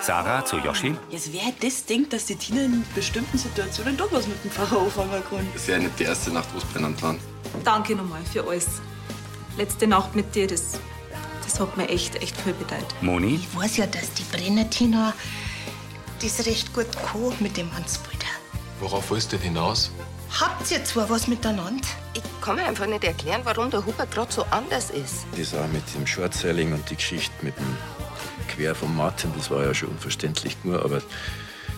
Sarah zu Yoshi. Jetzt wer das denkt, dass die Tina in bestimmten Situationen doch was mit dem Pfarrer anfangen kann. Das ist ja nicht die erste Nacht, wo es brennend waren. Danke nochmal für alles. Letzte Nacht mit dir, das, das hat mir echt, echt viel bedeutet. Moni. Ich weiß ja, dass die Brenner-Tina das recht gut kann mit dem Hansbrüder. Worauf willst du denn hinaus? Habt ihr zwar was miteinander? Ich kann mir einfach nicht erklären, warum der Hubert gerade so anders ist. Das auch mit dem Shortselling und die Geschichte mit dem Quer vom Martin, das war ja schon unverständlich nur, aber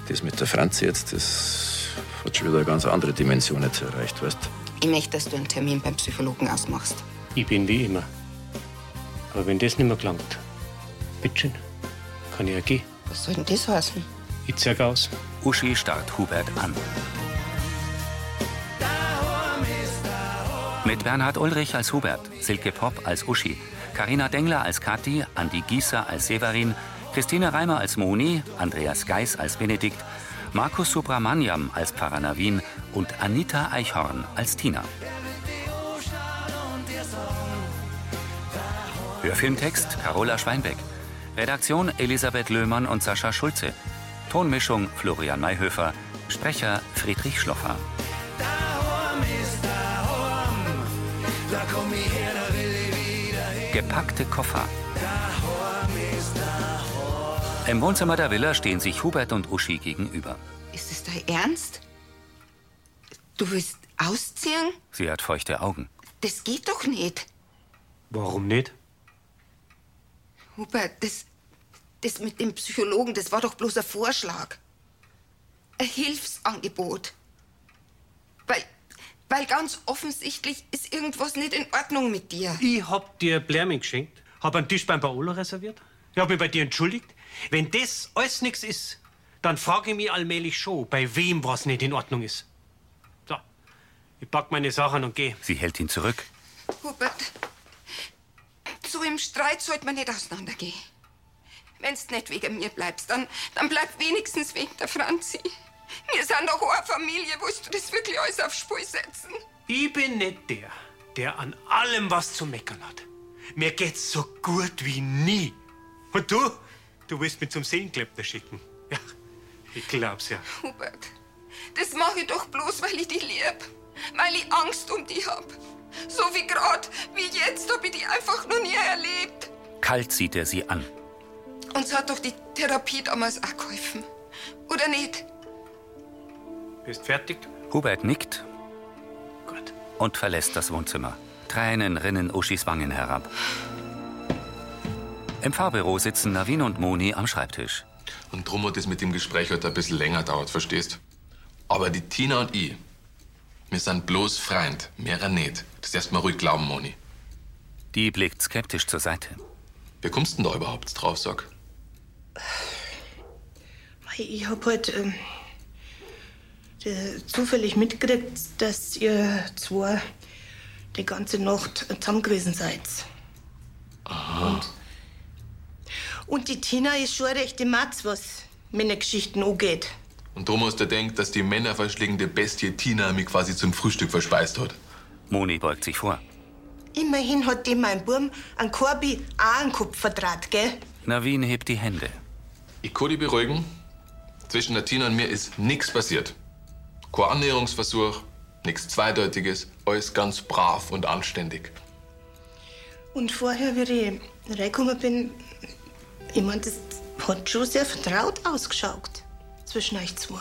das mit der Franzi jetzt, das hat schon wieder eine ganz andere Dimension jetzt erreicht, weißt Ich möchte, dass du einen Termin beim Psychologen ausmachst. Ich bin wie immer. Aber wenn das nicht mehr gelangt, bitteschön, kann ich ja gehen. Was soll denn das heißen? Ich zeig aus. Uschi starrt Hubert an. Mit Bernhard Ulrich als Hubert, Silke Popp als Uschi, Karina Dengler als Kathi, Andi Gieser als Severin, Christine Reimer als Moni, Andreas Geis als Benedikt, Markus Subramaniam als Pfarrer Navin und Anita Eichhorn als Tina. Hörfilmtext Carola Schweinbeck. Redaktion Elisabeth Löhmann und Sascha Schulze. Tonmischung Florian Mayhöfer. Sprecher Friedrich Schloffer. Gepackte Koffer. Im Wohnzimmer der Villa stehen sich Hubert und Uschi gegenüber. Ist es dein Ernst? Du willst ausziehen? Sie hat feuchte Augen. Das geht doch nicht. Warum nicht? Hubert, das, das mit dem Psychologen, das war doch bloß ein Vorschlag. Ein Hilfsangebot. Weil, ganz offensichtlich ist irgendwas nicht in Ordnung mit dir. Ich hab dir Blärming geschenkt, hab einen Tisch beim Paolo reserviert, ich hab mich bei dir entschuldigt. Wenn das alles nichts ist, dann frage ich mich allmählich schon, bei wem was nicht in Ordnung ist. So, ich pack meine Sachen und geh. Sie hält ihn zurück. Hubert, so im Streit sollte man nicht auseinandergehen. Wenn's nicht wegen mir bleibst, dann, dann bleib wenigstens wegen der Franzi. Wir sind doch eine Familie, willst du das wirklich alles aufs Spiel setzen? Ich bin nicht der, der an allem was zu meckern hat. Mir geht's so gut wie nie. Und du? Du willst mich zum Seelenklempner schicken. Ja, ich glaub's ja. Hubert, das mache ich doch bloß, weil ich dich lieb. Weil ich Angst um dich hab. So wie grad, wie jetzt, hab ich dich einfach noch nie erlebt. Kalt sieht er sie an. Uns hat doch die Therapie damals auch geholfen. Oder nicht? Bist fertig? Hubert nickt Gut. und verlässt das Wohnzimmer. Tränen rinnen Uschis Wangen herab. Im Fahrbüro sitzen Navin und Moni am Schreibtisch. Und drum hat es mit dem Gespräch heute ein bisschen länger dauert, verstehst? Aber die Tina und ich, wir sind bloß Freund, mehrer nicht. Das erst mal ruhig glauben, Moni. Die blickt skeptisch zur Seite. Wie kommst denn da überhaupt drauf, sag? Ich hab halt ähm, äh, zufällig mitgekriegt, dass ihr zwei die ganze Nacht zusammen gewesen seid. Und, und die Tina ist schon recht im Matz, was Männergeschichten angeht. Und drum hast du denkt, dass die männerverschlägende Bestie Tina mich quasi zum Frühstück verspeist hat. Moni beugt sich vor. Immerhin hat dem mein Burm an Korbi auch einen Kopf verdraht, gell? Navin hebt die Hände. Ich kann dich beruhigen. Zwischen der Tina und mir ist nichts passiert. Kein Annäherungsversuch, nichts Zweideutiges, alles ganz brav und anständig. Und vorher, wie ich reingekommen bin, ich mein, das hat schon sehr vertraut ausgeschaut zwischen euch zwei.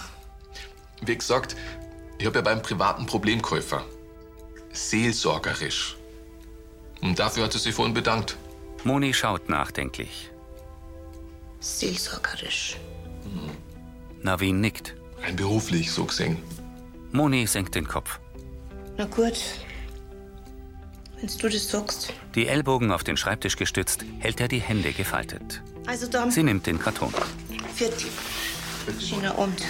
Wie gesagt, ich habe ja beim privaten Problem geholfen. Seelsorgerisch. Und dafür hat sie sich vorhin bedankt. Moni schaut nachdenklich. Seelsorgerisch. Navin nickt. Rein beruflich, so gesehen. Moni senkt den Kopf. Na gut, wenn du das sagst. Die Ellbogen auf den Schreibtisch gestützt, hält er die Hände gefaltet. Also dann, Sie nimmt den Karton. vierte. Schöner Abend.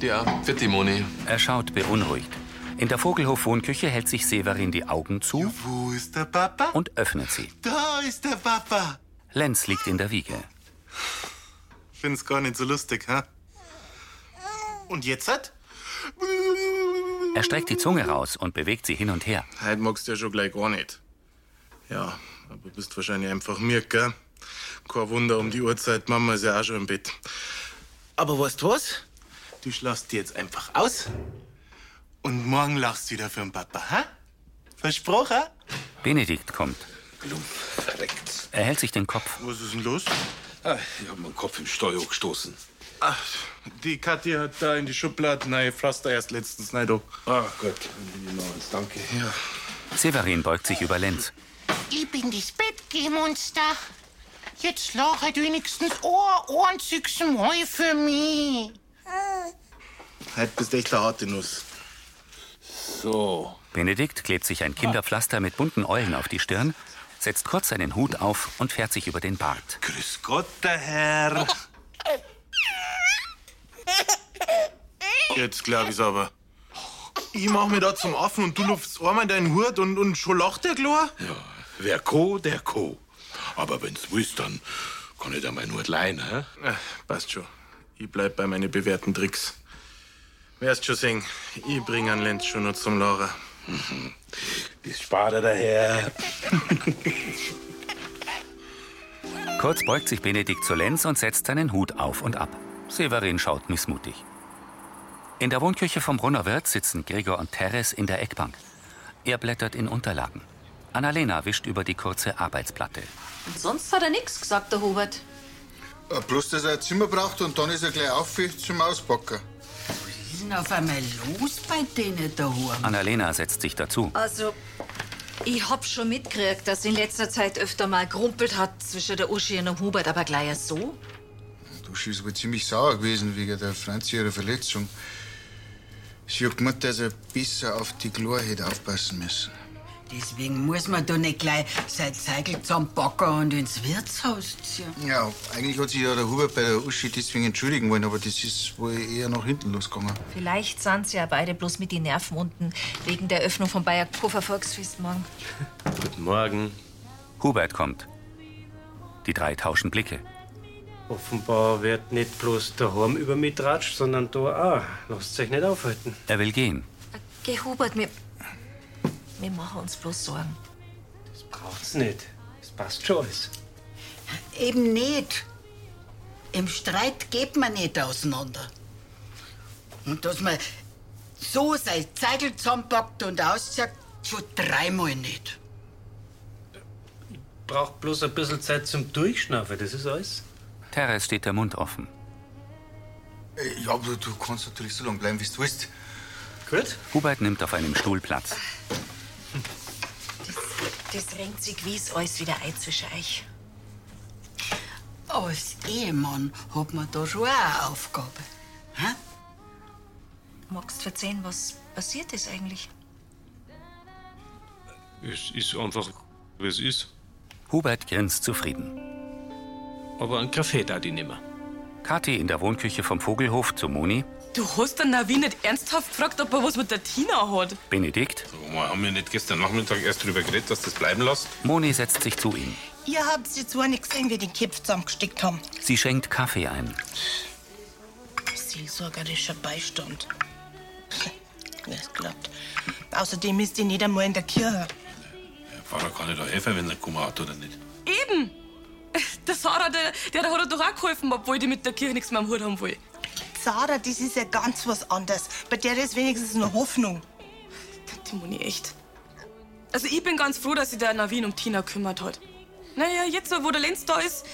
Ja, vierte Moni. Er schaut beunruhigt. In der Vogelhof-Wohnküche hält sich Severin die Augen zu Wo ist der Papa? und öffnet sie. Da ist der Papa. Lenz liegt in der Wiege. Find's gar nicht so lustig, hä? Und jetzt hat? Er streckt die Zunge raus und bewegt sie hin und her. Heute magst du ja schon gleich gar nicht. Ja, aber bist wahrscheinlich einfach mir, gell? Kein Wunder um die Uhrzeit, Mama ist ja auch schon im Bett. Aber weißt du was? Du schlafst die jetzt einfach aus und morgen lachst du wieder für den Papa, hä? Versprochen? Benedikt kommt. Verreckt. Er hält sich den Kopf. Was ist denn los? Ah, ich hab meinen Kopf im Steuer gestoßen. Ach, die Kathi hat da in die Schublade neue Pflaster erst letztens nein, du. Ah, Gott, danke. Ja. Severin beugt sich über Lenz. Ich bin das Bettgehmonster. Jetzt lach halt wenigstens ein einziges Mal für mich. Heute bist echt eine harte Nuss. So. Benedikt klebt sich ein Kinderpflaster mit bunten Eulen auf die Stirn, setzt kurz seinen Hut auf und fährt sich über den Bart. Grüß Gott, der Herr. Jetzt glaub ich's aber. Ich mach mir da zum Affen und du lupfst einmal in deinen Hut und, und schon lacht der klar? Ja, wer Co, der Co. Aber wenn's willst, dann kann ich dir meinen Hut leihen, hä? Äh, passt schon. Ich bleib bei meinen bewährten Tricks. Wirst schon sehen, ich bring an Lenz schon noch zum Laura. Das spart er daher. Kurz beugt sich Benedikt zu Lenz und setzt seinen Hut auf und ab. Severin schaut missmutig. In der Wohnküche vom Brunnerwirt sitzen Gregor und Teres in der Eckbank. Er blättert in Unterlagen. Annalena wischt über die kurze Arbeitsplatte. Und sonst hat er nichts gesagt, der Hubert. Äh, Bloß, dass er ein Zimmer braucht und dann ist er gleich auf zum Auspacken. Was ist denn auf einmal los bei denen daheim? Annalena setzt sich dazu. Also, ich hab schon mitgekriegt, dass in letzter Zeit öfter mal gerumpelt hat zwischen der Uschi und dem Hubert, aber gleich so. Du ist wohl ziemlich sauer gewesen wegen der Franzi ihrer Verletzung. Sie hat gemeint, dass er besser auf die Chlor hätte aufpassen müssen. Deswegen muss man da nicht gleich sein Zeigel zusammenpacken und ins Wirtshaus ziehen. Ja, eigentlich hat sich ja der Hubert bei der Uschi deswegen entschuldigen wollen, aber das ist wohl eher nach hinten losgegangen. Vielleicht sind sie ja beide bloß mit den Nerven unten wegen der Öffnung vom Bayerkofer Volksfest morgen. Guten Morgen. Hubert kommt. Die drei tauschen Blicke. Offenbar wird nicht bloß daheim über mich tratscht, sondern da auch. Lasst euch nicht aufhalten. Er will gehen. Geh, Hubert, wir, wir machen uns bloß Sorgen. Das braucht's nicht. Das passt schon alles. Eben nicht. Im Streit geht man nicht auseinander. Und dass man so sein Zeigel zusammenpackt und auszieht, schon dreimal nicht. Braucht bloß ein bisschen Zeit zum Durchschnaufen, das ist alles. Teres steht der Mund offen. Äh, Ja, aber du kannst natürlich so lange bleiben, wie du willst. Gut. Hubert nimmt auf einem Stuhl Platz. Das renkt sich gewiss alles wieder ein zwischen euch. Als Ehemann hat man da schon auch eine Aufgabe. Hä? Magst du erzählen, was passiert ist eigentlich? Es ist einfach, wie es ist. Hubert grinst zufrieden. Aber einen Kaffee da die nimmer. Kathi in der Wohnküche vom Vogelhof zu Moni. Du hast den Navin nicht ernsthaft gefragt, ob er was mit der Tina hat. Benedikt. Wir haben wir nicht gestern Nachmittag erst drüber geredet, dass das bleiben lässt? Moni setzt sich zu ihm. Ihr habt jetzt zwar nicht gesehen, wie die Köpfe zusammengesteckt haben. Sie schenkt Kaffee ein. Seelsorgerischer Beistand. Es glaubt. Außerdem ist die nicht einmal in der Kirche. Der Pfarrer kann nicht da helfen, wenn er kommen hat oder nicht. Eben! Der Sarah, der, der hat doch auch geholfen, obwohl die mit der Kirche nichts mehr am Hut haben will. Sarah, das ist ja ganz was anderes. Bei der ist wenigstens eine Hoffnung. Die Moni, echt. Also ich bin ganz froh, dass sich der Navin um Tina kümmert hat. Naja, jetzt, wo der Lenz da ist,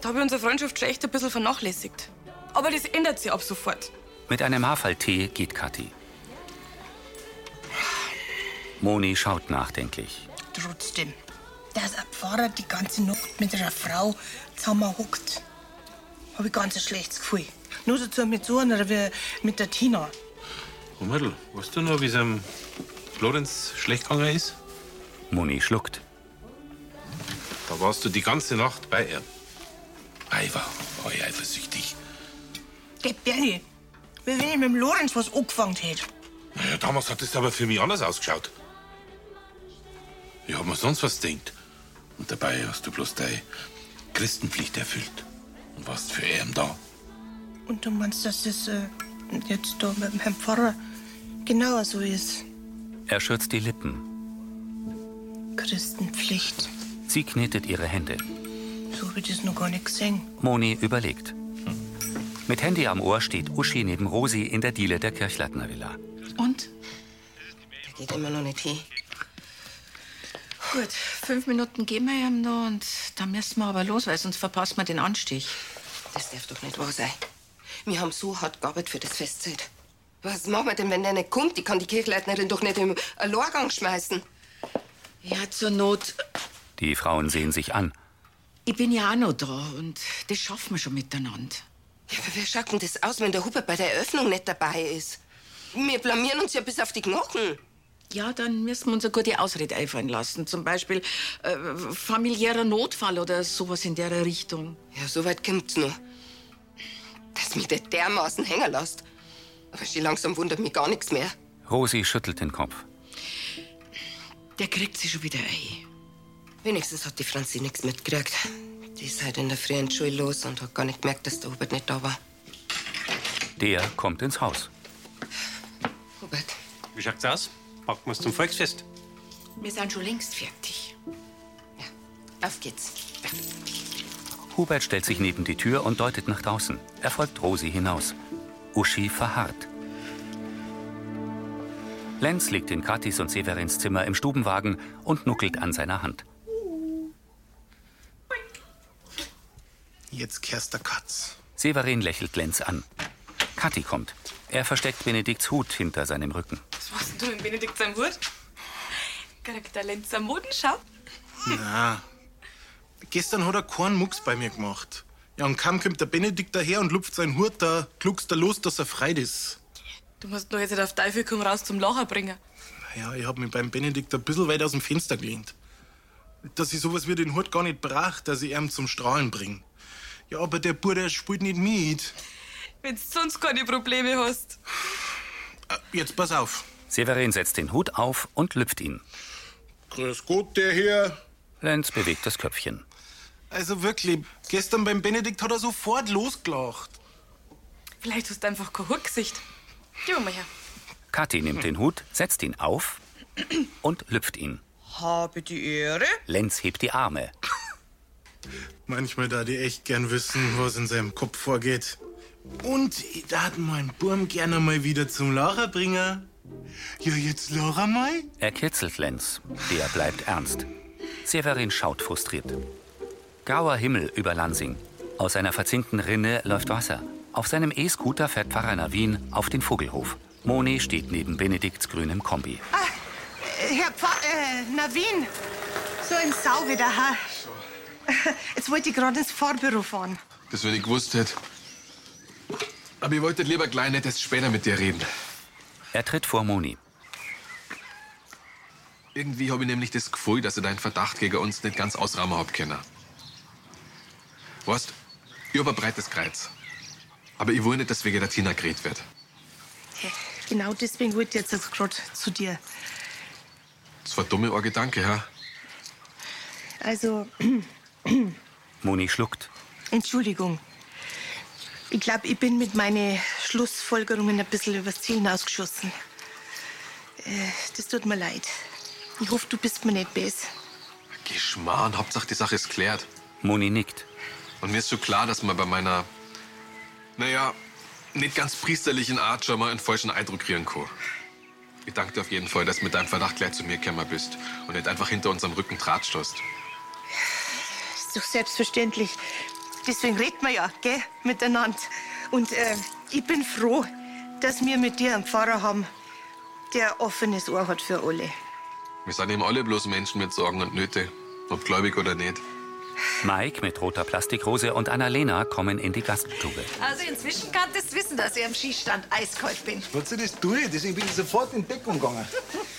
da habe ich unsere Freundschaft schon echt ein bisschen vernachlässigt. Aber das ändert sich ab sofort. Mit einem Haferltee geht Kathi. Moni schaut nachdenklich. Trotzdem, dass ein Pfarrer die ganze Nacht mit einer Frau zusammenhockt, habe ich ganz ein schlechtes Gefühl. Nur dazu mit so einer wie mit der Tina. Mädel, weißt du noch, wie es am Florenz schlecht gegangen ist? Moni schluckt. Da warst du die ganze Nacht bei ihr. Ich war, war ich eifersüchtig. Geh, Bernie, wie wenn ich mit dem Lorenz was angefangen hätte. Naja, damals hat es aber für mich anders ausgeschaut. Ich hab mir sonst was gedacht. Und dabei hast du bloß deine Christenpflicht erfüllt. Und warst für ihn da. Und du meinst, dass das äh, jetzt da mit dem Herrn Pfarrer genauer so ist? Er schürzt die Lippen. Christenpflicht. Sie knetet ihre Hände. So habe ich das noch gar nicht gesehen. Moni überlegt. Mit Handy am Ohr steht Uschi neben Rosi in der Diele der Kirchleitner Villa. Und? Der geht immer noch nicht hin. Gut, fünf Minuten gehen wir ihm noch und dann müssen wir aber los, weil sonst verpassen wir den Anstich. Das darf doch nicht wahr sein. Wir haben so hart gearbeitet für das Festzeit. Was machen wir denn, wenn der nicht kommt? Die kann die Kirchleitnerin doch nicht im Lehrgang schmeißen. Ja, zur Not. Die Frauen sehen sich an. Ich bin ja auch noch da und das schaffen wir schon miteinander. Ja, aber wer schaut denn das aus, wenn der Hubert bei der Eröffnung nicht dabei ist? Wir blamieren uns ja bis auf die Knochen. Ja, dann müssen wir uns eine gute Ausrede einfallen lassen. Zum Beispiel äh, familiärer Notfall oder sowas in der Richtung. Ja, so weit kommt's noch. Dass mich der dermaßen hängen lässt. Aber schon langsam wundert mich gar nichts mehr. Rosi schüttelt den Kopf. Der kriegt sie schon wieder ein. Wenigstens hat die Franzi nichts mitgekriegt. Die ist halt in der Früh in die Schule los und hat gar nicht gemerkt, dass der Hubert nicht da war. Der kommt ins Haus. Hubert. Wie schaut's aus? Packen wir's zum Volksfest. Wir sind schon längst fertig. Auf geht's. Hubert stellt sich neben die Tür und deutet nach draußen. Er folgt Rosi hinaus. Uschi verharrt. Lenz liegt in Katis und Severins Zimmer im Stubenwagen und nuckelt an seiner Hand. Jetzt kehrst der Katz. Severin lächelt Lenz an. Kathi kommt. Er versteckt Benedikts Hut hinter seinem Rücken. Was machst du in Benedikt seinem Hut? Kriegt der Lenzer Modenschau? Na, gestern hat er keinen Mucks bei mir gemacht. Ja, und kaum kommt der Benedikt daher und lupft seinen Hut, da kluckst er los, dass er frei ist. Du musst nur jetzt nicht auf Teufel komm raus zum Lachen bringen. Ja, ich hab mich beim Benedikt ein bisschen weit aus dem Fenster gelehnt. Dass ich sowas wie den Hut gar nicht brach, dass ich ihn zum Strahlen bring. Ja, aber der Bruder spielt nicht mit. Wenn du sonst keine Probleme hast. Jetzt pass auf. Severin setzt den Hut auf und lüpft ihn. Grüß Gott, der hier. Lenz bewegt das Köpfchen. Also wirklich, gestern beim Benedikt hat er sofort losgelacht. Vielleicht hast du einfach kein Hutgesicht. Gib mal her. Kathi nimmt den Hut, setzt ihn auf und lüpft ihn. Habe die Ehre. Lenz hebt die Arme. Manchmal da die echt gern wissen, was in seinem Kopf vorgeht. Und ich darf meinen Burm gerne mal wieder zum Lacher bringen. Ja, jetzt lacher mal. Er kitzelt Lenz. Der bleibt ernst. Severin schaut frustriert. Grauer Himmel über Lansing. Aus einer verzinkten Rinne läuft Wasser. Auf seinem E-Scooter fährt Pfarrer Navin auf den Vogelhof. Moni steht neben Benedikts grünem Kombi. Äh, Herr Pfarr, äh, Navin. So ein Sau wieder, ha? Jetzt wollte ich gerade ins Fahrbüro fahren. Das, wenn ich gewusst hätte. Aber ich wollte lieber gleich nicht erst später mit dir reden. Er tritt vor Moni. Irgendwie habe ich nämlich das Gefühl, dass ich deinen Verdacht gegen uns nicht ganz ausrahmen hab können. Weißt, ich hab ein breites Kreuz. Aber ich will nicht, dass wegen der Tina geredet wird. Genau deswegen wollte ich jetzt gerade zu dir. Das war dumme ein Gedanke, ja? Also, Moni schluckt. Entschuldigung. Ich glaube, ich bin mit meinen Schlussfolgerungen ein bisschen übers Ziel hinausgeschossen. Äh, das tut mir leid. Ich hoffe, du bist mir nicht böse. Geschmarrn, Hauptsache die Sache ist klärt. Moni nickt. Und mir ist so klar, dass man bei meiner, naja, nicht ganz priesterlichen Art schon mal einen falschen Eindruck kriegen kann. Ich danke dir auf jeden Fall, dass du mit deinem Verdacht gleich zu mir gekommen bist und nicht einfach hinter unserem Rücken Draht stoßt. Ist doch selbstverständlich. Deswegen reden wir ja, gell, miteinander. Und äh, ich bin froh, dass wir mit dir einen Pfarrer haben, der offenes Ohr hat für alle. Wir sind eben alle bloß Menschen mit Sorgen und Nöte, ob gläubig oder nicht. Mike mit roter Plastikrose und Annalena kommen in die Gaststube. Also inzwischen kann das wissen, dass ich am Skistand eiskalt bin. Wozu das tue ich? Deswegen bin ich sofort in Deckung gegangen.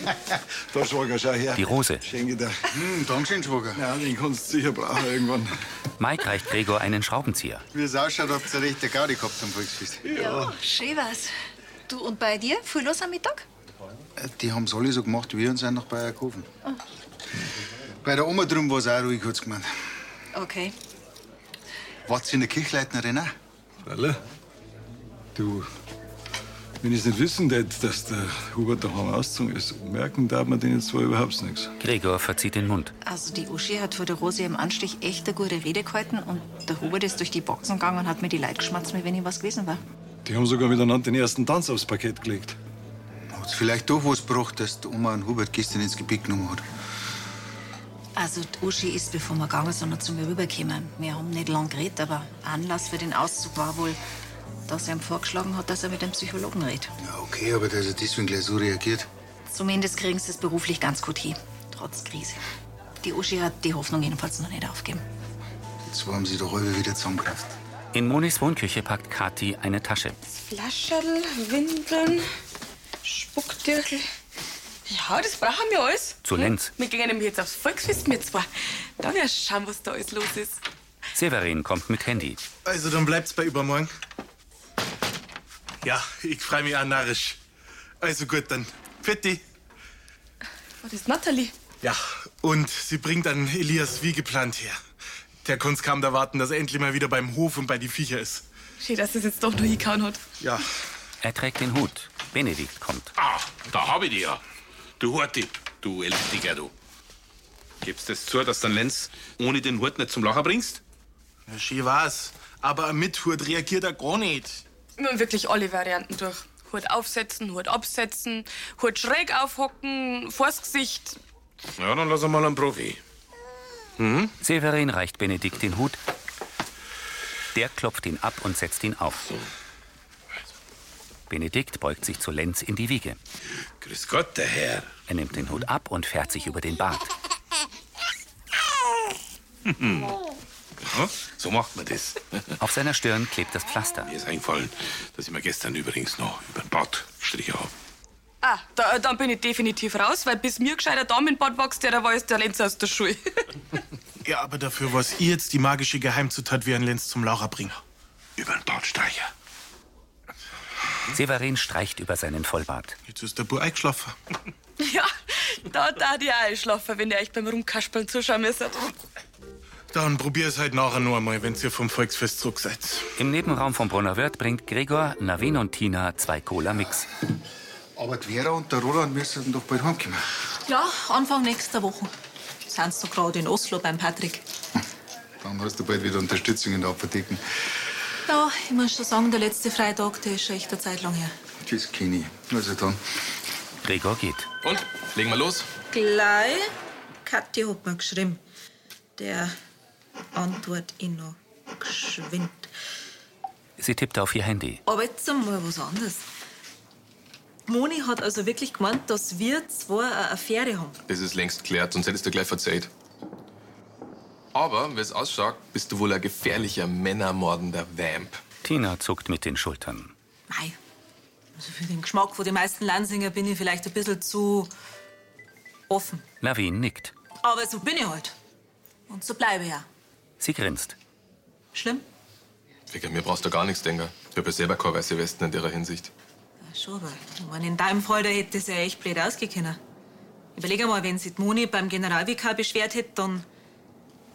da, Schwager, schau her. Die Rose. Schenke dir. Hm, Dankeschön, Schwager. Ja, den kannst du sicher brauchen irgendwann. Mike reicht Gregor einen Schraubenzieher. Wie es ausschaut, habt ihr recht Gaudi gehabt am Volksfest. Ja, schön was. Du und bei dir? Viel los am Mittag? Äh, Die haben's alle so gemacht wie wir sind nach Bayerkofen. Bei der Oma drum war's auch ruhig, hat's gemeint. Okay. Wart's in der Kirchleitnerin auch? Alle? Du, Wenn ich nicht wissen hätte, dass der Hubert daheim ausgezogen ist, merken darf man den jetzt zwar überhaupt nichts. Gregor verzieht den Mund. Also die Uschi hat vor der Rosi im Anstich echt eine gute Rede gehalten und der Hubert ist durch die Boxen gegangen und hat mir die Leute geschmatzt, wie wenn ich was gewesen war. Die haben sogar miteinander den ersten Tanz aufs Parkett gelegt. Hat's vielleicht doch was gebracht, dass die Oma und Hubert gestern ins Gepäck genommen hat? Also die Uschi ist, bevor wir gegangen sind, noch zu mir rübergekommen. Wir haben nicht lang geredet, aber Anlass für den Auszug war wohl, dass er ihm vorgeschlagen hat, dass er mit dem Psychologen redet. Ja, okay, aber dass er deswegen gleich so reagiert. Zumindest kriegen sie es beruflich ganz gut hin, trotz Krise. Die Uschi hat die Hoffnung jedenfalls noch nicht aufgegeben. Jetzt haben sie doch alle wieder zusammengekraft. In Monis Wohnküche packt Kathi eine Tasche. Flascherl, Windeln, Spucktürtel. Ja, das brauchen wir alles. Zu Lenz. Wir gehen nämlich jetzt aufs Volksfest mit zwei. Da wirst du schauen, was da alles los ist. Severin kommt mit Handy. Also, dann bleibt's bei übermorgen. Ja, ich freu mich auch narrisch. Also gut, dann. Fetti. Was ist Natalie? Ja, und sie bringt dann Elias wie geplant her. Der kann's kaum erwarten, dass er endlich mal wieder beim Hof und bei die Viecher ist. Schön, dass das jetzt doch noch hingehauen hat. Ja. Er trägt den Hut. Benedikt kommt. Ah, da hab ich dich ja. Du Horti, du Elektriker, du. Gibst das zu, dass du den Lenz ohne den Hut nicht zum Lachen bringst? Ja, schön war's. Aber mit Hut reagiert er gar nicht. Haben wirklich alle Varianten durch. Hut aufsetzen, Hut absetzen, Hut schräg aufhocken, vors Gesicht. Ja, dann lass mal einen Profi. Mhm. Severin reicht Benedikt den Hut. Der klopft ihn ab und setzt ihn auf. Benedikt beugt sich zu Lenz in die Wiege. Grüß Gott, der Herr. Er nimmt den Hut ab und fährt sich über den Bart. So macht man das. Auf seiner Stirn klebt das Pflaster. Mir ist eingefallen, dass ich mir gestern übrigens noch über den Bart gestrichen habe. Ah, da, dann bin ich definitiv raus, weil bis mir gescheiter Damenbart wächst, der, da war jetzt der Lenz aus der Schule. Ja, aber dafür was ihr jetzt die magische Geheimzutat wie ein Lenz zum Lacher bringen. Über den Bartstreicher. Severin streicht über seinen Vollbart. Jetzt ist der Bub eingeschlafen. ja, da da die auch einschlafen, wenn ihr euch beim Rumkaspeln zuschauen müsstet. Dann probier es halt nachher noch einmal, wenn ihr vom Volksfest zurück seid. Im Nebenraum vom Brunner Wirt bringt Gregor, Navin und Tina zwei Cola-Mix. Aber die Vera und der Roland müssen doch bald heimkommen. Ja, Anfang nächster Woche. Sind sie gerade in Oslo beim Patrick. Dann hast du bald wieder Unterstützung in der Apotheke. Ja, ich muss schon sagen, der letzte Freitag, der ist schon echt eine Zeit lang her. Tschüss, Kenny. Also dann. Gregor geht. Und? Legen wir los? Gleich. Kathi hat mir geschrieben. Der antwortet ich noch geschwind. Sie tippt auf ihr Handy. Aber jetzt einmal was anderes. Moni hat also wirklich gemeint, dass wir zwei eine Affäre haben. Das ist längst geklärt, sonst hättest du gleich verzeiht. Aber, wie es ausschaut, bist du wohl ein gefährlicher, männermordender Vamp. Tina zuckt mit den Schultern. Mei. Also für den Geschmack von den meisten Lansinger bin ich vielleicht ein bisschen zu offen. Navin nickt. Aber so bin ich halt. Und so bleibe ich ja. Sie grinst. Schlimm? Wegen mir brauchst du gar nichts denken. Ich habe ja selber keine weiße Westen in der Hinsicht. Ja, schon, aber mein, in deinem Fall, da hätte es ja echt blöd ausgekommen. Überleg einmal, wenn sich die Moni beim Generalvikar beschwert hätte, dann.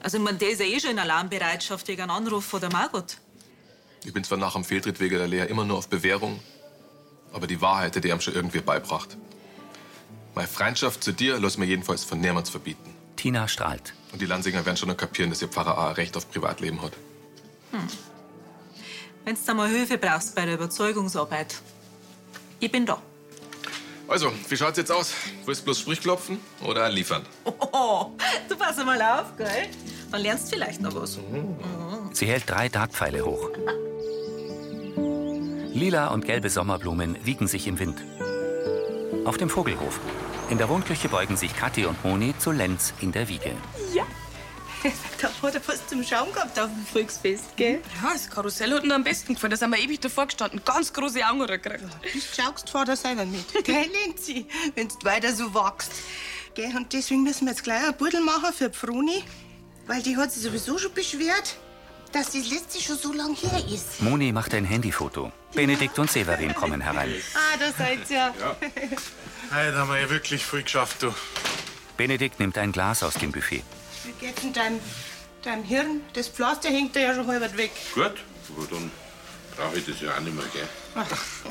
Also, mein, der ist ja eh schon in Alarmbereitschaft wegen einem Anruf von der Margot. Ich bin zwar nach dem Fehltritt wegen der Lea immer nur auf Bewährung, aber die Wahrheit hätte ich ihm schon irgendwie beibracht. Meine Freundschaft zu dir lass mir jedenfalls von niemandem verbieten. Tina strahlt. Und die Lansinger werden schon noch kapieren, dass ihr Pfarrer auch ein Recht auf Privatleben hat. Hm. Wenn du mal Hilfe brauchst bei der Überzeugungsarbeit, ich bin da. Also, wie schaut's jetzt aus? Willst du bloß Sprüchklopfen oder liefern? Oh, du pass mal auf, gell? Dann lernst du vielleicht noch was. Sie hält drei Dartpfeile hoch. Lila und gelbe Sommerblumen wiegen sich im Wind. Auf dem Vogelhof. In der Wohnküche beugen sich Kathi und Moni zu Lenz in der Wiege. Ja. Da hat er was zum Schauen gehabt auf dem Volksfest, gell? Ja, das Karussell hat ihm am besten gefallen. Da sind wir ewig davor gestanden. Ganz große Augen gekriegt. Du schaust vor der selber mit. Gell, Lenzi? Wenn du weiter so wachst. Gell, und deswegen müssen wir jetzt gleich ein Buddel machen für die Froni. Weil die hat sich sowieso schon beschwert, dass das letzte schon so lang her ist. Moni macht ein Handyfoto. Benedikt und Severin kommen herein. Ah, da seid ihr. Heute haben wir ja wirklich viel geschafft, du. Benedikt nimmt ein Glas aus dem Buffet. Wie geht's in deinem, deinem Hirn? Das Pflaster hängt da ja schon halb weg. Gut, aber dann Brauche ich das ja auch nicht mehr, gell?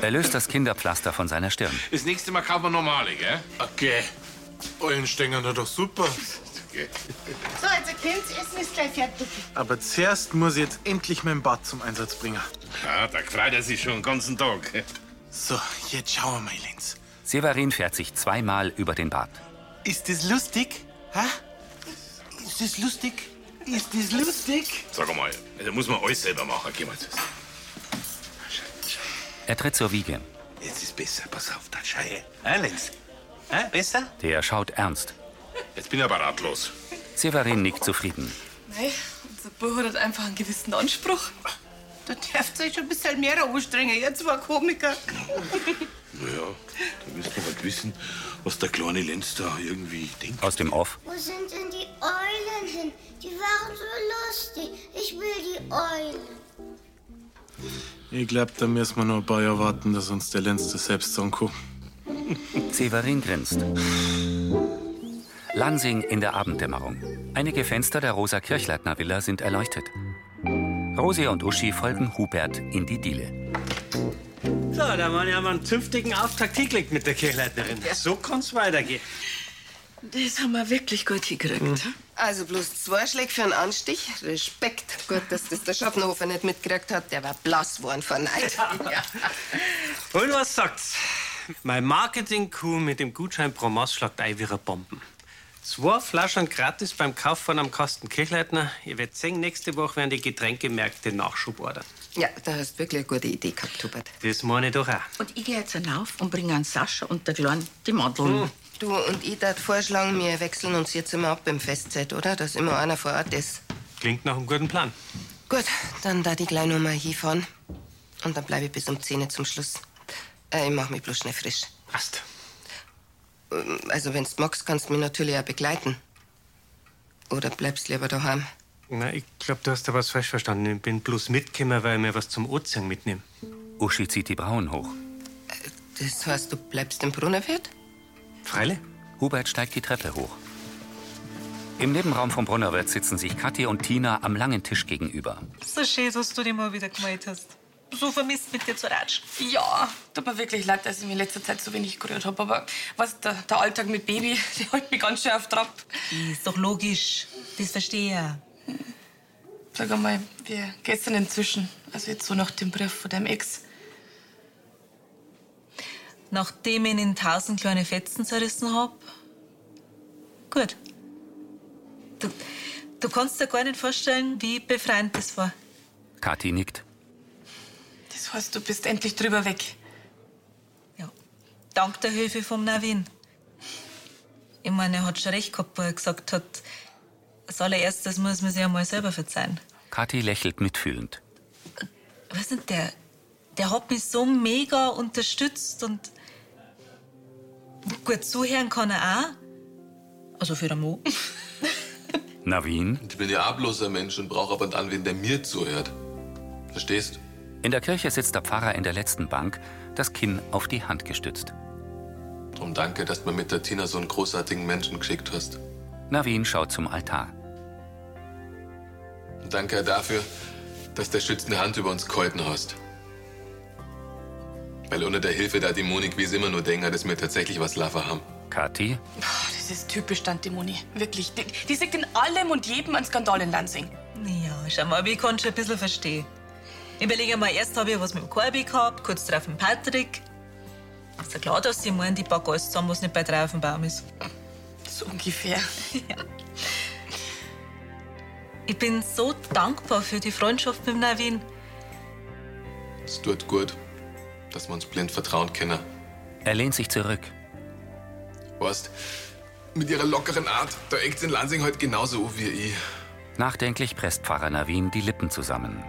Er löst das Kinderpflaster von seiner Stirn. Das nächste Mal kaufen wir normale, gell? Okay. Euren Stängern doch super. Okay. So, jetzt Kind, das Essen ist gleich fertig. Aber zuerst muss ich jetzt endlich mein Bad zum Einsatz bringen. Ja, da freut er sich schon den ganzen Tag. So, jetzt schauen wir mal, Lenz. Severin fährt sich zweimal über den Bart. Ist das lustig? Hä? Ist das lustig? Ist das lustig? Sag mal, da muss man alles selber machen. Geh mal zuerst. Er tritt zur Wiege. Jetzt ist besser, pass auf, da her. Hä, Lenz? Hä, besser? Der schaut ernst. Jetzt bin ich aber ratlos. Severin nickt zufrieden. Nein, unser Bub hat einfach einen gewissen Anspruch. Da dürft ihr euch schon ein bisschen mehr anstrengen, ihr zwei Komiker. Naja, da müssen wir halt wissen, was der kleine Lenz da irgendwie denkt. Aus dem Off. Wo sind denn Ich will die Eulen. Ich glaub, da müssen wir noch ein paar Jahre warten, dass uns der Lenz das selbst kann. Severin grinst. Lansing in der Abenddämmerung. Einige Fenster der Rosa Kirchleitner Villa sind erleuchtet. Rosi und Uschi folgen Hubert in die Diele. So, da waren ja mal einen zünftigen Auftakt hingelegt mit der Kirchleitnerin. So kann's weitergehen. Das haben wir wirklich gut hingekriegt. Also bloß zwei Schläge für einen Anstich. Respekt. Gut, dass das der Schaffnerhofer nicht mitgekriegt hat. Der war blass worden vor Neid. Und was sagt's? Mein Marketing-Coup mit dem Gutschein Promas schlagt ein wie eine Bomben. Zwei Flaschen gratis beim Kauf von einem Kasten Kirchleitner. Ihr werdet sehen, nächste Woche werden die Getränkemärkte Nachschub ordern. Ja, da hast du wirklich eine gute Idee gehabt, Hubert. Das meine ich doch auch. Und ich gehe jetzt hinauf und bringe an Sascha und der Kleinen die Mandeln. Hm. Du und ich darf vorschlagen, wir wechseln uns jetzt immer ab im Festzeit, oder? Dass immer einer vor Ort ist. Klingt nach einem guten Plan. Gut, dann da die gleich noch mal hinfahren. Und dann bleibe ich bis um 10 Uhr zum Schluss. Äh, ich mach mich bloß schnell frisch. Passt. Ähm, Also, wenn's magst, kannst du mich natürlich auch begleiten. Oder bleibst lieber daheim. Na, ich glaube, du hast da was falsch verstanden. Ich bin bloß mitgekommen, weil ich mir was zum Ozean mitnehme. Uschi zieht die Brauen hoch. Das heißt, du bleibst im Brunnerwirt? Freilich? Hubert steigt die Treppe hoch. Im Nebenraum vom Brunnerwirt sitzen sich Kathi und Tina am langen Tisch gegenüber. So schön, dass du dich mal wieder gemeldet hast. So vermisst mit dir zu ratschen. Ja, tut mir wirklich leid, dass ich mich in letzter Zeit so wenig gerührt habe. Aber was, der, der Alltag mit Baby, der hält mich ganz schön auf Trab. Ist doch logisch. Das verstehe ich. Sag einmal, wie geht's denn inzwischen? Also jetzt so nach dem Brief von deinem Ex. Nachdem ich ihn in tausend kleine Fetzen zerrissen hab. Gut. Du, du kannst dir gar nicht vorstellen, wie befreiend das war. Kathi nickt. Das heißt, du bist endlich drüber weg. Dank der Hilfe vom Navin. Ich meine, er hat schon recht gehabt, wo er gesagt hat, als allererstes muss man sich einmal selber verzeihen. Kathi lächelt mitfühlend. Weißt du, der, der hat mich so mega unterstützt und gut zuhören kann er auch. Also für den Mo. Navin? Ich bin ja ein Mensch und brauche aber dann wen, der mir zuhört. Verstehst? In der Kirche sitzt der Pfarrer in der letzten Bank, das Kinn auf die Hand gestützt. Drum danke, dass du mir mit der Tina so einen großartigen Menschen geschickt hast. Navin schaut zum Altar. Und danke dafür, dass der schützende Hand über uns gehalten hast. Weil ohne der Hilfe der Dämonik, wie sie immer nur denken, dass wir tatsächlich was Lava haben. Kathi? Das ist typisch Tante Moni. Wirklich. Die, die sieht in allem und jedem einen Skandal in Lansing. Ja, schau mal, aber ich kann schon ein bisschen verstehen. Überlege mal, erst habe ich was mit dem Corby gehabt, kurz drauf mit Patrick. Ist ja klar, dass sie meinen, die packen alles zusammen, was nicht bei drei auf dem Baum ist. So ungefähr. ja. Ich bin so dankbar für die Freundschaft mit dem Navin. Es tut gut, dass wir uns blind vertrauen können. Er lehnt sich zurück. Weißt, mit ihrer lockeren Art, da eckt's in Lansing heute genauso auf wie ich. Nachdenklich presst Pfarrer Navin die Lippen zusammen.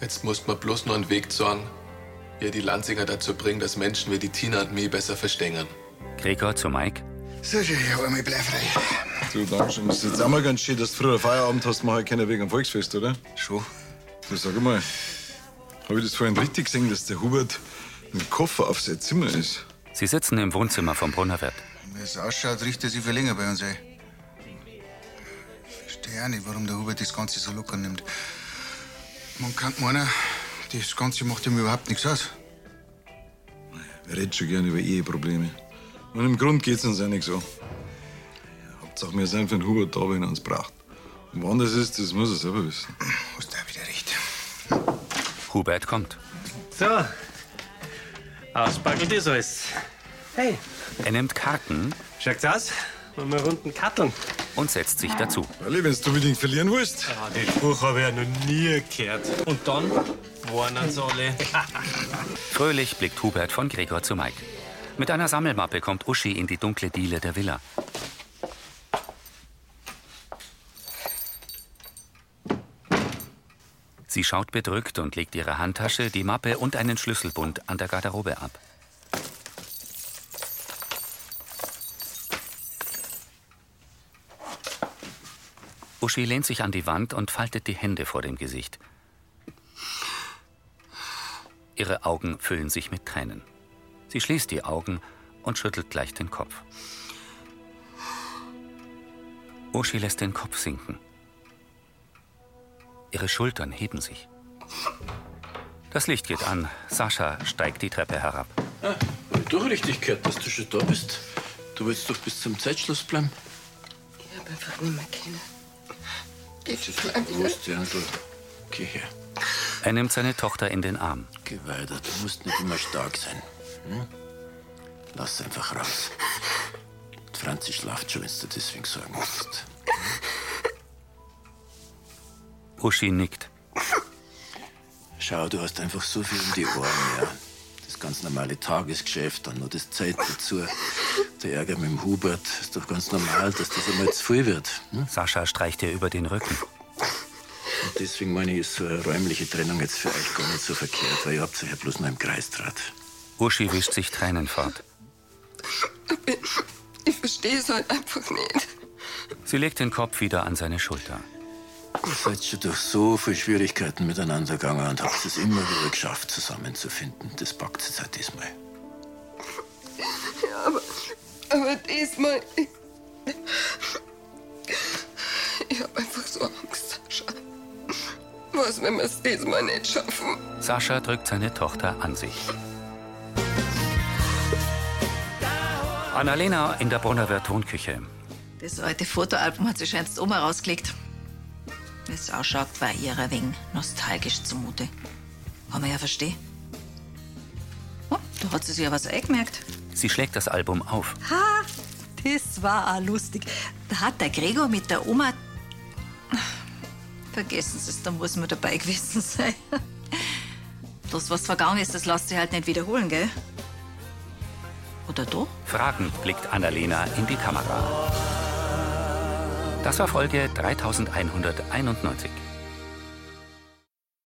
Jetzt muss man bloß nur einen Weg sagen, wie er die Lanzinger dazu bringt, dass Menschen wie die Tina und mich besser verstehen. Gregor zu Mike. So, ich hab mich bleib frei. Du, danke schön. Das ist jetzt auch mal ganz schön, dass du früher Feierabend hast, machen können wegen dem Volksfest, oder? Schon. Du, sag mal, habe ich das vorhin richtig gesehen, dass der Hubert mit Koffer auf sein Zimmer ist? Sie sitzen im Wohnzimmer vom Brunnerwirt. Wie es ausschaut, riecht er sich für länger bei uns ein. Verstehe ich auch nicht, warum der Hubert das Ganze so locker nimmt. Man kann meinen, das Ganze macht ihm überhaupt nichts aus. Er redet schon gern über Eheprobleme. Und im Grund geht's uns ja nicht so. Hauptsache, wir sind für den Hubert da, wenn er uns braucht. Und wann das ist, das muss er selber wissen. Hast du auch wieder recht. Hubert kommt. So. Auspackelt ist alles. Hey. Er nimmt Karten. Schaut's aus? Wollen wir runden Katteln? Und setzt sich dazu. Weil, wenn du unbedingt verlieren willst. Ah, den Spruch habe ich ja noch nie gehört. Und dann warnen sie alle. Fröhlich blickt Hubert von Gregor zu Mike. Mit einer Sammelmappe kommt Uschi in die dunkle Diele der Villa. Sie schaut bedrückt und legt ihre Handtasche, die Mappe und einen Schlüsselbund an der Garderobe ab. Uschi lehnt sich an die Wand und faltet die Hände vor dem Gesicht. Ihre Augen füllen sich mit Tränen. Sie schließt die Augen und schüttelt gleich den Kopf. Uschi lässt den Kopf sinken. Ihre Schultern heben sich. Das Licht geht an. Sascha steigt die Treppe herab. Ah, hab ich doch richtig gehört, dass du schon da bist. Du willst doch bis zum Zeitschluss bleiben. Ich hab einfach nicht mehr kennen. Geht es Du musst ja also. Geh her. Er nimmt seine Tochter in den Arm. Geh weiter, du musst nicht immer stark sein. Hm? Lass einfach raus. Die Franzi schlaft schon, wenn du deswegen sorgen musst. Uschi nickt. Schau, du hast einfach so viel um die Ohren, ja. Das ganz normale Tagesgeschäft, dann noch das Zeit dazu. Der Ärger mit dem Hubert. Ist doch ganz normal, dass das einmal zu viel wird. Hm? Sascha streicht ihr über den Rücken. Und deswegen meine ich, ist so eine räumliche Trennung jetzt für euch gar nicht so verkehrt, weil ihr habt euch ja bloß noch im Kreis draht. Uschi wischt sich Tränen fort. Ich verstehe es halt einfach nicht. Sie legt den Kopf wieder an seine Schulter. Ihr seid schon durch so viele Schwierigkeiten miteinander gegangen und habt es immer wieder geschafft, zusammenzufinden. Das packt es halt diesmal. Ja, aber, aber diesmal. Ich, ich hab einfach so Angst, Sascha. Was, wenn wir es diesmal nicht schaffen? Sascha drückt seine Tochter an sich. Annalena in der Brunnerwirt Tonküche. Das alte Fotoalbum hat sie scheinst Oma rausgelegt. Wie es ausschaut, war ihr ein wenig nostalgisch zumute. Kann man ja verstehen. Oh, da hat sie sich ja was eingemerkt. Sie schlägt das Album auf. Ha, das war auch lustig. Da hat der Gregor mit der Oma. Vergessen Sie es, da muss man dabei gewesen sein. Das, was vergangen ist, das lässt sich halt nicht wiederholen, gell? Oder doch? Fragend blickt Annalena in die Kamera. Das war Folge 3191.